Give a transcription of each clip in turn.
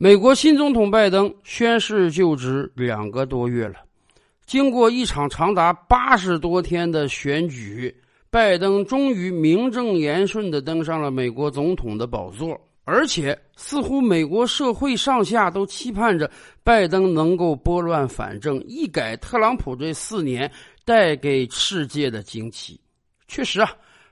美国新总统拜登宣誓就职两个多月了，经过一场长达八十多天的选举，拜登终于名正言顺的登上了美国总统的宝座，而且似乎美国社会上下都期盼着拜登能够拨乱反正，一改特朗普这四年带给世界的惊奇。确实啊。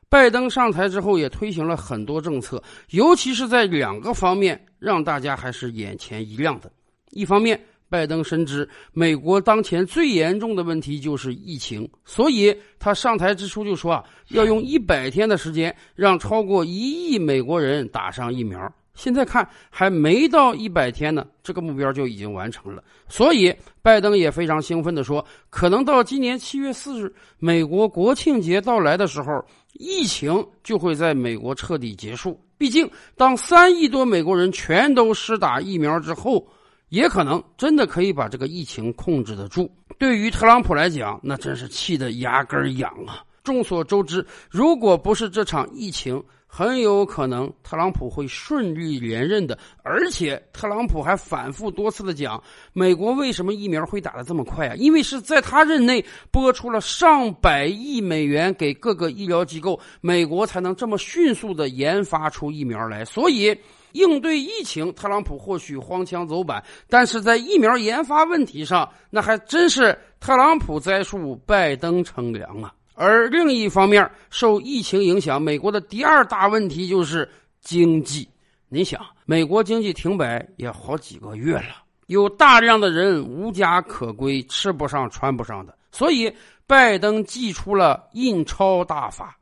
拜登上台之后，也推行了很多政策，尤其是在两个方面，让大家还是眼前一亮的。一方面，拜登深知美国当前最严重的问题就是疫情，所以他上台之初就说啊，要用一百天的时间让超过一亿美国人打上疫苗。现在看还没到一百天呢，这个目标就已经完成了。所以，拜登也非常兴奋地说，可能到今年七月四日，美国国庆节到来的时候。疫情就会在美国彻底结束。毕竟，当三亿多美国人全都施打疫苗之后，也可能真的可以把这个疫情控制得住。对于特朗普来讲，那真是气得牙根痒啊！众所周知，如果不是这场疫情，很有可能特朗普会顺利连任的，而且特朗普还反复多次的讲，美国为什么疫苗会打得这么快啊？因为是在他任内拨出了上百亿美元给各个医疗机构，美国才能这么迅速的研发出疫苗来。所以应对疫情，特朗普或许荒腔走板，但是在疫苗研发问题上，那还真是特朗普栽树，拜登乘凉啊。而另一方面，受疫情影响，美国的第二大问题就是经济。你想，美国经济停摆也好几个月了，有大量的人无家可归，吃不上穿不上的，所以拜登祭出了印钞大法，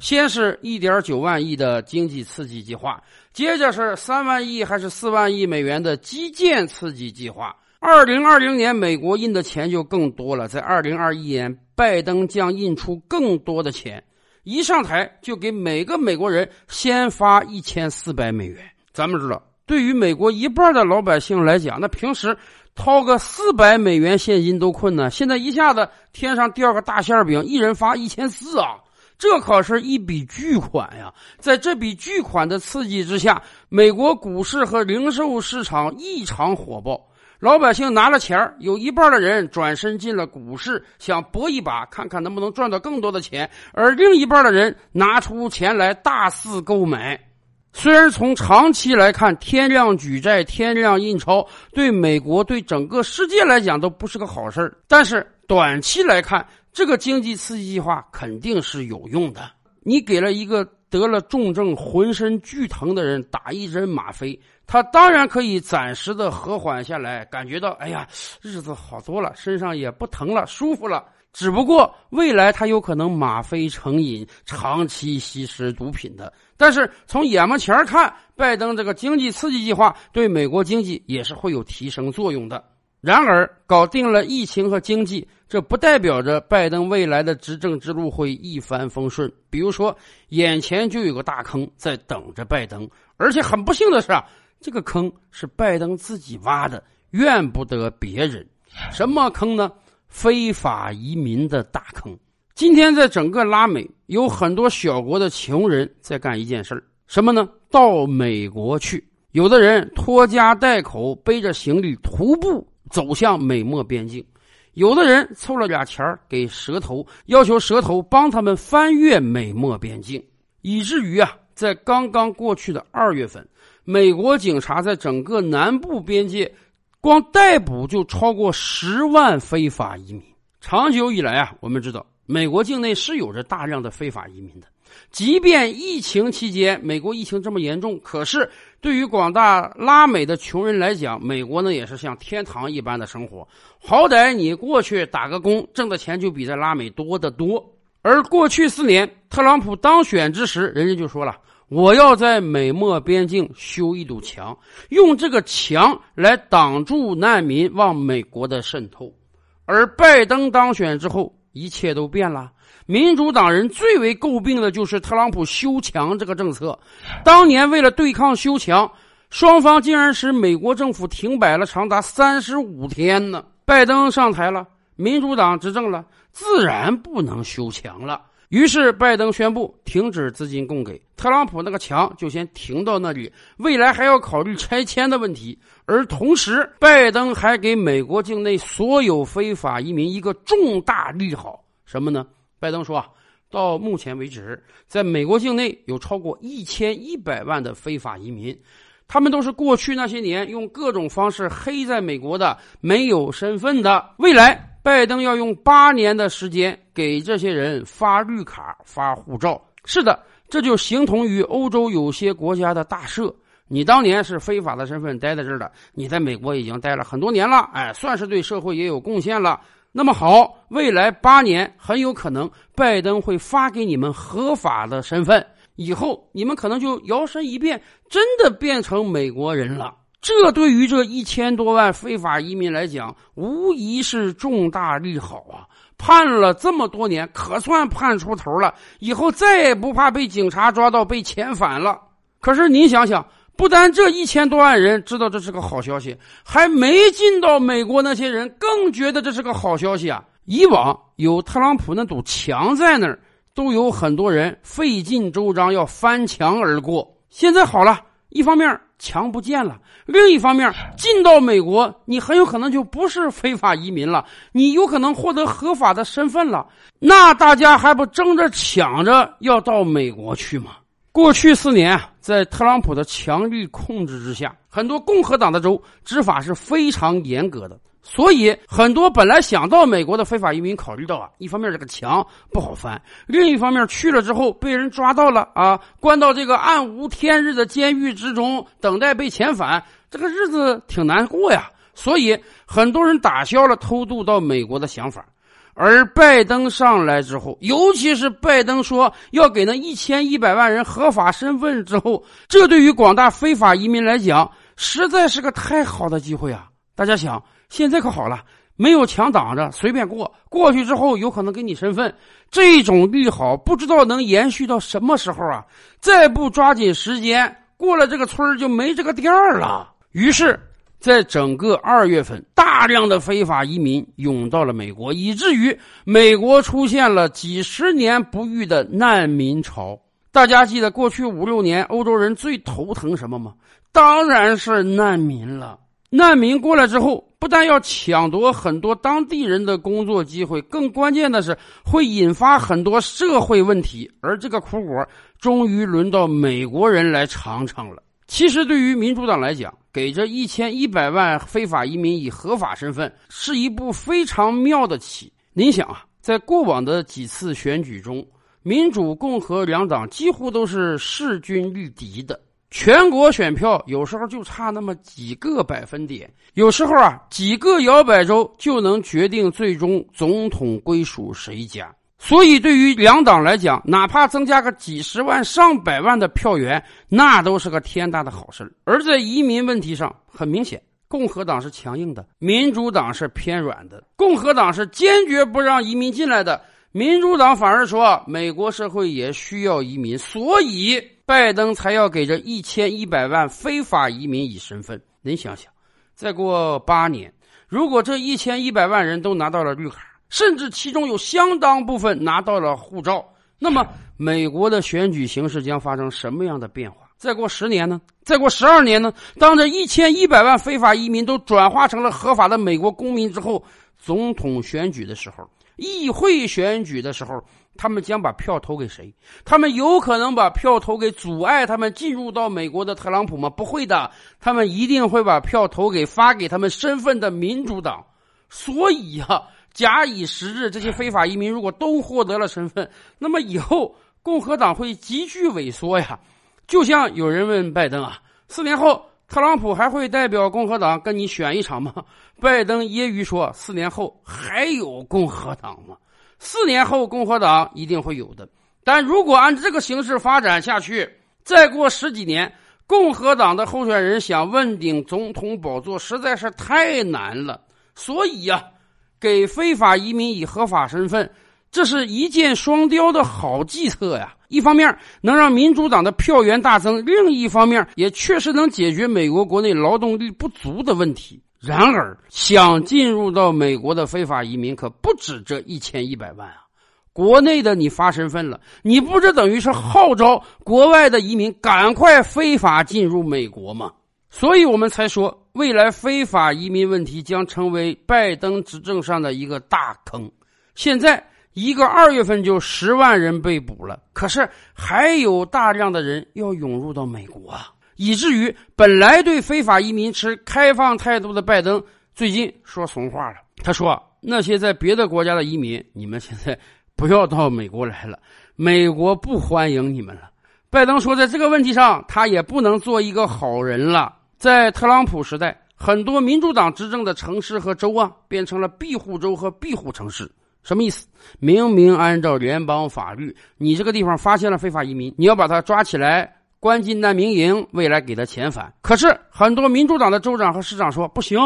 先是一点九万亿的经济刺激计划，接着是三万亿还是四万亿美元的基建刺激计划。二零二零年，美国印的钱就更多了，在二零二一年。拜登将印出更多的钱，一上台就给每个美国人先发一千四百美元。咱们知道，对于美国一半的老百姓来讲，那平时掏个四百美元现金都困难，现在一下子天上掉个大馅饼，一人发一千四啊，这可是一笔巨款呀！在这笔巨款的刺激之下，美国股市和零售市场异常火爆。老百姓拿了钱有一半的人转身进了股市，想搏一把，看看能不能赚到更多的钱；而另一半的人拿出钱来大肆购买。虽然从长期来看，天量举债、天量印钞对美国、对整个世界来讲都不是个好事但是短期来看，这个经济刺激计划肯定是有用的。你给了一个得了重症、浑身剧疼的人打一针吗啡。他当然可以暂时的和缓下来，感觉到哎呀，日子好多了，身上也不疼了，舒服了。只不过未来他有可能吗啡成瘾，长期吸食毒品的。但是从眼巴前看，拜登这个经济刺激计划对美国经济也是会有提升作用的。然而，搞定了疫情和经济，这不代表着拜登未来的执政之路会一帆风顺。比如说，眼前就有个大坑在等着拜登，而且很不幸的是啊。这个坑是拜登自己挖的，怨不得别人。什么坑呢？非法移民的大坑。今天在整个拉美，有很多小国的穷人在干一件事什么呢？到美国去。有的人拖家带口，背着行李徒步走向美墨边境；有的人凑了俩钱给蛇头，要求蛇头帮他们翻越美墨边境，以至于啊，在刚刚过去的二月份。美国警察在整个南部边界，光逮捕就超过十万非法移民。长久以来啊，我们知道美国境内是有着大量的非法移民的。即便疫情期间，美国疫情这么严重，可是对于广大拉美的穷人来讲，美国呢也是像天堂一般的生活。好歹你过去打个工，挣的钱就比在拉美多得多。而过去四年，特朗普当选之时，人家就说了。我要在美墨边境修一堵墙，用这个墙来挡住难民往美国的渗透。而拜登当选之后，一切都变了。民主党人最为诟病的就是特朗普修墙这个政策。当年为了对抗修墙，双方竟然使美国政府停摆了长达三十五天呢。拜登上台了，民主党执政了，自然不能修墙了。于是拜登宣布停止资金供给，特朗普那个墙就先停到那里，未来还要考虑拆迁的问题。而同时，拜登还给美国境内所有非法移民一个重大利好，什么呢？拜登说啊，到目前为止，在美国境内有超过一千一百万的非法移民，他们都是过去那些年用各种方式黑在美国的，没有身份的。未来，拜登要用八年的时间给这些人发绿卡、发护照。是的，这就形同于欧洲有些国家的大赦。你当年是非法的身份待在这儿的，你在美国已经待了很多年了，哎，算是对社会也有贡献了。那么好，未来八年很有可能拜登会发给你们合法的身份，以后你们可能就摇身一变，真的变成美国人了。这对于这一千多万非法移民来讲，无疑是重大利好啊！判了这么多年，可算判出头了，以后再也不怕被警察抓到被遣返了。可是您想想。不但这一千多万人知道这是个好消息，还没进到美国那些人更觉得这是个好消息啊！以往有特朗普那堵墙在那儿，都有很多人费尽周章要翻墙而过。现在好了，一方面墙不见了，另一方面进到美国，你很有可能就不是非法移民了，你有可能获得合法的身份了。那大家还不争着抢着要到美国去吗？过去四年，在特朗普的强力控制之下，很多共和党的州执法是非常严格的，所以很多本来想到美国的非法移民，考虑到啊，一方面这个墙不好翻，另一方面去了之后被人抓到了啊，关到这个暗无天日的监狱之中，等待被遣返，这个日子挺难过呀。所以很多人打消了偷渡到美国的想法。而拜登上来之后，尤其是拜登说要给那一千一百万人合法身份之后，这对于广大非法移民来讲，实在是个太好的机会啊！大家想，现在可好了，没有墙挡着，随便过过去之后，有可能给你身份，这种利好不知道能延续到什么时候啊！再不抓紧时间，过了这个村就没这个店儿了。于是。在整个二月份，大量的非法移民涌到了美国，以至于美国出现了几十年不遇的难民潮。大家记得过去五六年欧洲人最头疼什么吗？当然是难民了。难民过来之后，不但要抢夺很多当地人的工作机会，更关键的是会引发很多社会问题。而这个苦果，终于轮到美国人来尝尝了。其实，对于民主党来讲，给这一千一百万非法移民以合法身份，是一步非常妙的棋。您想啊，在过往的几次选举中，民主、共和两党几乎都是势均力敌的，全国选票有时候就差那么几个百分点，有时候啊，几个摇摆州就能决定最终总统归属谁家。所以，对于两党来讲，哪怕增加个几十万、上百万的票源，那都是个天大的好事而在移民问题上，很明显，共和党是强硬的，民主党是偏软的。共和党是坚决不让移民进来的，民主党反而说美国社会也需要移民，所以拜登才要给这一千一百万非法移民以身份。您想想，再过八年，如果这一千一百万人都拿到了绿卡，甚至其中有相当部分拿到了护照，那么美国的选举形势将发生什么样的变化？再过十年呢？再过十二年呢？当这一千一百万非法移民都转化成了合法的美国公民之后，总统选举的时候，议会选举的时候，他们将把票投给谁？他们有可能把票投给阻碍他们进入到美国的特朗普吗？不会的，他们一定会把票投给发给他们身份的民主党。所以呀。假以时日，这些非法移民如果都获得了身份，那么以后共和党会急剧萎缩呀。就像有人问拜登啊，四年后特朗普还会代表共和党跟你选一场吗？拜登揶揄说：“四年后还有共和党吗？四年后共和党一定会有的。但如果按这个形势发展下去，再过十几年，共和党的候选人想问鼎总统宝座实在是太难了。所以呀。”给非法移民以合法身份，这是一箭双雕的好计策呀！一方面能让民主党的票源大增，另一方面也确实能解决美国国内劳动力不足的问题。然而，想进入到美国的非法移民可不止这一千一百万啊！国内的你发身份了，你不这等于是号召国外的移民赶快非法进入美国吗？所以我们才说，未来非法移民问题将成为拜登执政上的一个大坑。现在一个二月份就十万人被捕了，可是还有大量的人要涌入到美国啊，以至于本来对非法移民持开放态度的拜登，最近说怂话了。他说：“那些在别的国家的移民，你们现在不要到美国来了，美国不欢迎你们了。”拜登说，在这个问题上，他也不能做一个好人了。在特朗普时代，很多民主党执政的城市和州啊，变成了庇护州和庇护城市。什么意思？明明按照联邦法律，你这个地方发现了非法移民，你要把他抓起来，关进难民营，未来给他遣返。可是很多民主党的州长和市长说不行，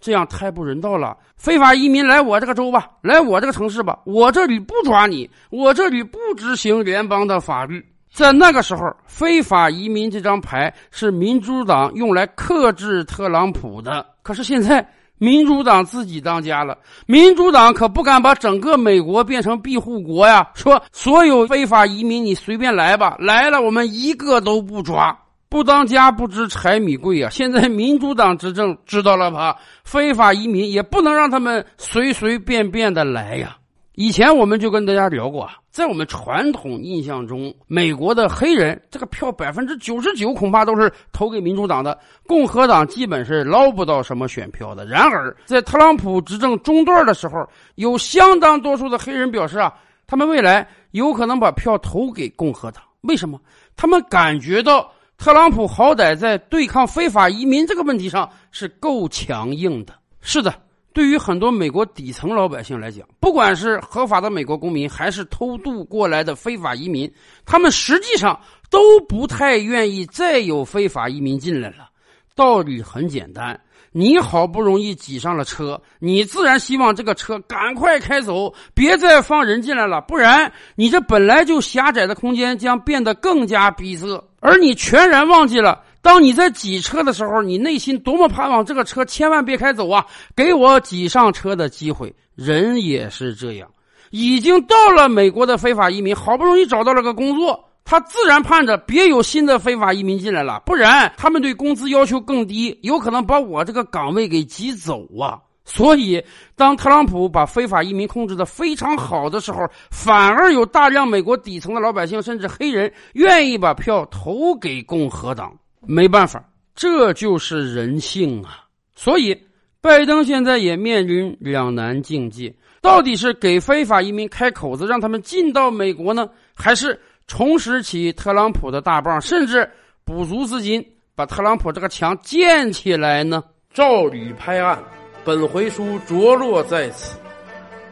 这样太不人道了。非法移民来我这个州吧，来我这个城市吧，我这里不抓你，我这里不执行联邦的法律。在那个时候，非法移民这张牌是民主党用来克制特朗普的。可是现在，民主党自己当家了，民主党可不敢把整个美国变成庇护国呀！说所有非法移民你随便来吧，来了我们一个都不抓。不当家不知柴米贵啊！现在民主党执政，知道了吧？非法移民也不能让他们随随便便的来呀。以前我们就跟大家聊过啊，在我们传统印象中，美国的黑人这个票百分之九十九恐怕都是投给民主党的，共和党基本是捞不到什么选票的。然而，在特朗普执政中段的时候，有相当多数的黑人表示啊，他们未来有可能把票投给共和党。为什么？他们感觉到特朗普好歹在对抗非法移民这个问题上是够强硬的。是的。对于很多美国底层老百姓来讲，不管是合法的美国公民，还是偷渡过来的非法移民，他们实际上都不太愿意再有非法移民进来了。道理很简单，你好不容易挤上了车，你自然希望这个车赶快开走，别再放人进来了，不然你这本来就狭窄的空间将变得更加逼仄，而你全然忘记了。当你在挤车的时候，你内心多么盼望这个车千万别开走啊！给我挤上车的机会。人也是这样，已经到了美国的非法移民，好不容易找到了个工作，他自然盼着别有新的非法移民进来了，不然他们对工资要求更低，有可能把我这个岗位给挤走啊！所以，当特朗普把非法移民控制的非常好的时候，反而有大量美国底层的老百姓，甚至黑人，愿意把票投给共和党。没办法，这就是人性啊！所以，拜登现在也面临两难境界：到底是给非法移民开口子，让他们进到美国呢，还是重拾起特朗普的大棒，甚至补足资金，把特朗普这个墙建起来呢？照吕拍案，本回书着落在此。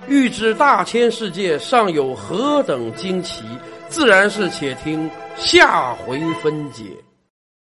欲知大千世界尚有何等惊奇，自然是且听下回分解。